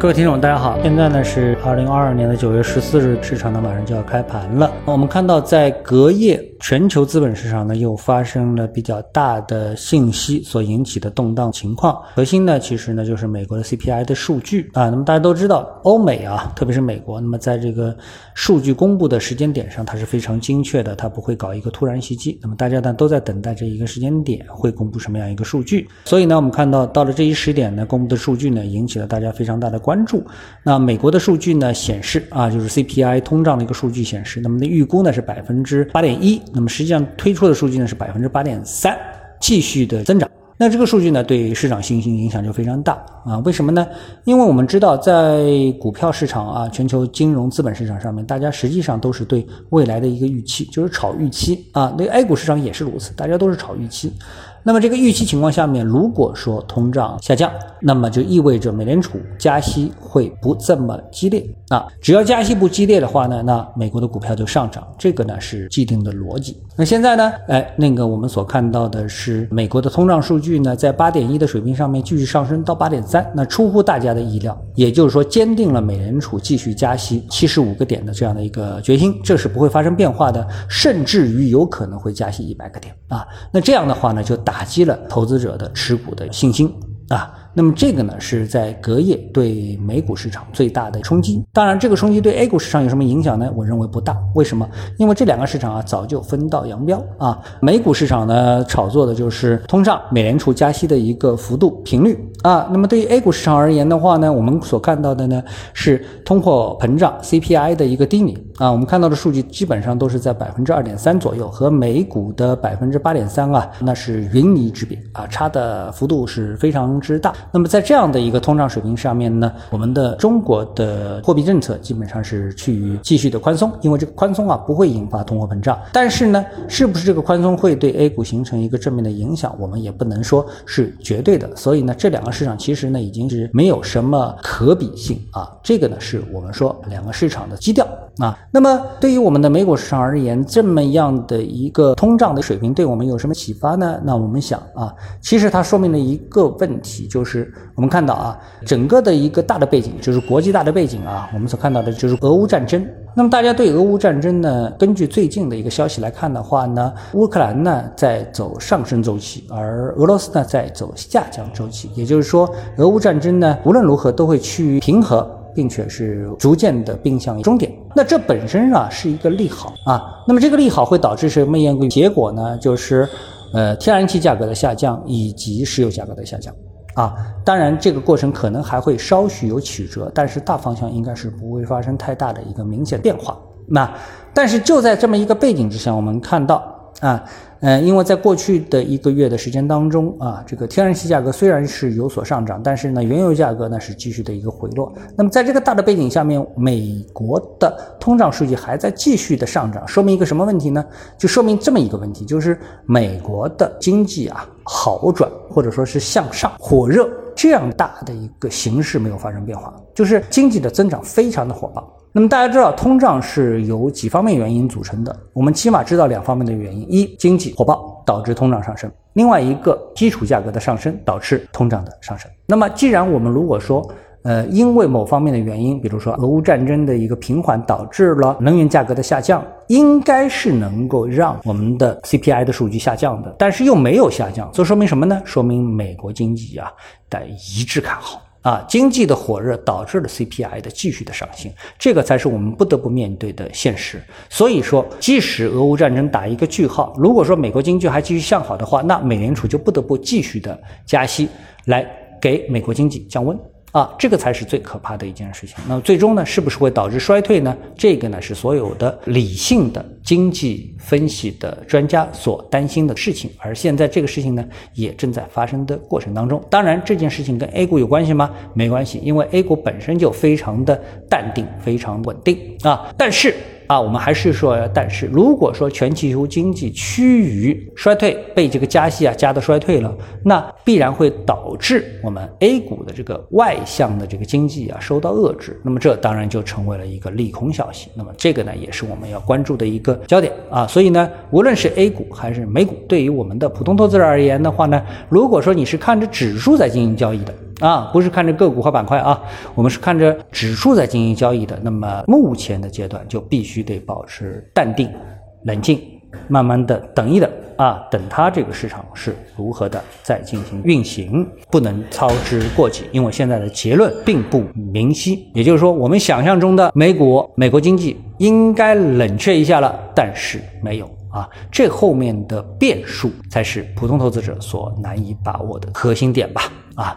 各位听众，大家好，现在呢是二零二二年的九月十四日，市场呢马上就要开盘了。我们看到在隔夜，全球资本市场呢又发生了比较大的信息所引起的动荡情况。核心呢其实呢就是美国的 CPI 的数据啊。那么大家都知道，欧美啊，特别是美国，那么在这个数据公布的时间点上，它是非常精确的，它不会搞一个突然袭击。那么大家呢都在等待这一个时间点会公布什么样一个数据。所以呢，我们看到到了这一时点呢，公布的数据呢引起了大家非常大的关。注，那美国的数据呢显示啊，就是 CPI 通胀的一个数据显示，那么的预估呢是百分之八点一，那么实际上推出的数据呢是百分之八点三，继续的增长。那这个数据呢对市场信心影响就非常大啊？为什么呢？因为我们知道在股票市场啊，全球金融资本市场上面，大家实际上都是对未来的一个预期，就是炒预期啊。那 A 股市场也是如此，大家都是炒预期。那么这个预期情况下面，如果说通胀下降，那么就意味着美联储加息会不这么激烈啊。只要加息不激烈的话呢，那美国的股票就上涨，这个呢是既定的逻辑。那现在呢，哎，那个我们所看到的是美国的通胀数据呢，在八点一的水平上面继续上升到八点三，那出乎大家的意料，也就是说坚定了美联储继续加息七十五个点的这样的一个决心，这是不会发生变化的，甚至于有可能会加息一百个点啊。那这样的话呢，就打打击了投资者的持股的信心啊。那么这个呢，是在隔夜对美股市场最大的冲击。当然，这个冲击对 A 股市场有什么影响呢？我认为不大。为什么？因为这两个市场啊，早就分道扬镳啊。美股市场呢，炒作的就是通胀、美联储加息的一个幅度、频率啊。那么对于 A 股市场而言的话呢，我们所看到的呢，是通货膨胀 CPI 的一个低迷啊。我们看到的数据基本上都是在百分之二点三左右，和美股的百分之八点三啊，那是云泥之别啊，差的幅度是非常之大。那么在这样的一个通胀水平上面呢，我们的中国的货币政策基本上是趋于继续的宽松，因为这个宽松啊不会引发通货膨胀。但是呢，是不是这个宽松会对 A 股形成一个正面的影响，我们也不能说是绝对的。所以呢，这两个市场其实呢已经是没有什么可比性啊。这个呢是我们说两个市场的基调啊。那么对于我们的美股市场而言，这么样的一个通胀的水平对我们有什么启发呢？那我们想啊，其实它说明了一个问题，就是。我们看到啊，整个的一个大的背景就是国际大的背景啊，我们所看到的就是俄乌战争。那么大家对俄乌战争呢，根据最近的一个消息来看的话呢，乌克兰呢在走上升周期，而俄罗斯呢在走下降周期。也就是说，俄乌战争呢无论如何都会趋于平和，并且是逐渐的并向终点。那这本身啊是一个利好啊。那么这个利好会导致什么样一个结果呢？就是呃天然气价格的下降以及石油价格的下降。啊，当然，这个过程可能还会稍许有曲折，但是大方向应该是不会发生太大的一个明显变化。那，但是就在这么一个背景之下，我们看到。啊，嗯，因为在过去的一个月的时间当中啊，这个天然气价格虽然是有所上涨，但是呢，原油价格呢是继续的一个回落。那么在这个大的背景下面，美国的通胀数据还在继续的上涨，说明一个什么问题呢？就说明这么一个问题，就是美国的经济啊好转或者说是向上火热这样大的一个形势没有发生变化，就是经济的增长非常的火爆。那么大家知道，通胀是由几方面原因组成的。我们起码知道两方面的原因：一，经济火爆导致通胀上升；另外一个，基础价格的上升导致通胀的上升。那么，既然我们如果说，呃，因为某方面的原因，比如说俄乌战争的一个平缓导致了能源价格的下降，应该是能够让我们的 CPI 的数据下降的，但是又没有下降，这说明什么呢？说明美国经济啊的一致看好。啊，经济的火热导致了 CPI 的继续的上行，这个才是我们不得不面对的现实。所以说，即使俄乌战争打一个句号，如果说美国经济还继续向好的话，那美联储就不得不继续的加息，来给美国经济降温。啊，这个才是最可怕的一件事情。那么最终呢，是不是会导致衰退呢？这个呢，是所有的理性的经济分析的专家所担心的事情。而现在这个事情呢，也正在发生的过程当中。当然，这件事情跟 A 股有关系吗？没关系，因为 A 股本身就非常的淡定，非常稳定啊。但是。啊，我们还是说，但是如果说全球经济趋于衰退，被这个加息啊加的衰退了，那必然会导致我们 A 股的这个外向的这个经济啊受到遏制，那么这当然就成为了一个利空消息。那么这个呢，也是我们要关注的一个焦点啊。所以呢，无论是 A 股还是美股，对于我们的普通投资者而言的话呢，如果说你是看着指数在进行交易的。啊，不是看着个股和板块啊，我们是看着指数在进行交易的。那么目前的阶段就必须得保持淡定、冷静，慢慢的等一等啊，等它这个市场是如何的再进行运行，不能操之过急，因为现在的结论并不明晰。也就是说，我们想象中的美股、美国经济应该冷却一下了，但是没有。啊，这后面的变数才是普通投资者所难以把握的核心点吧。啊，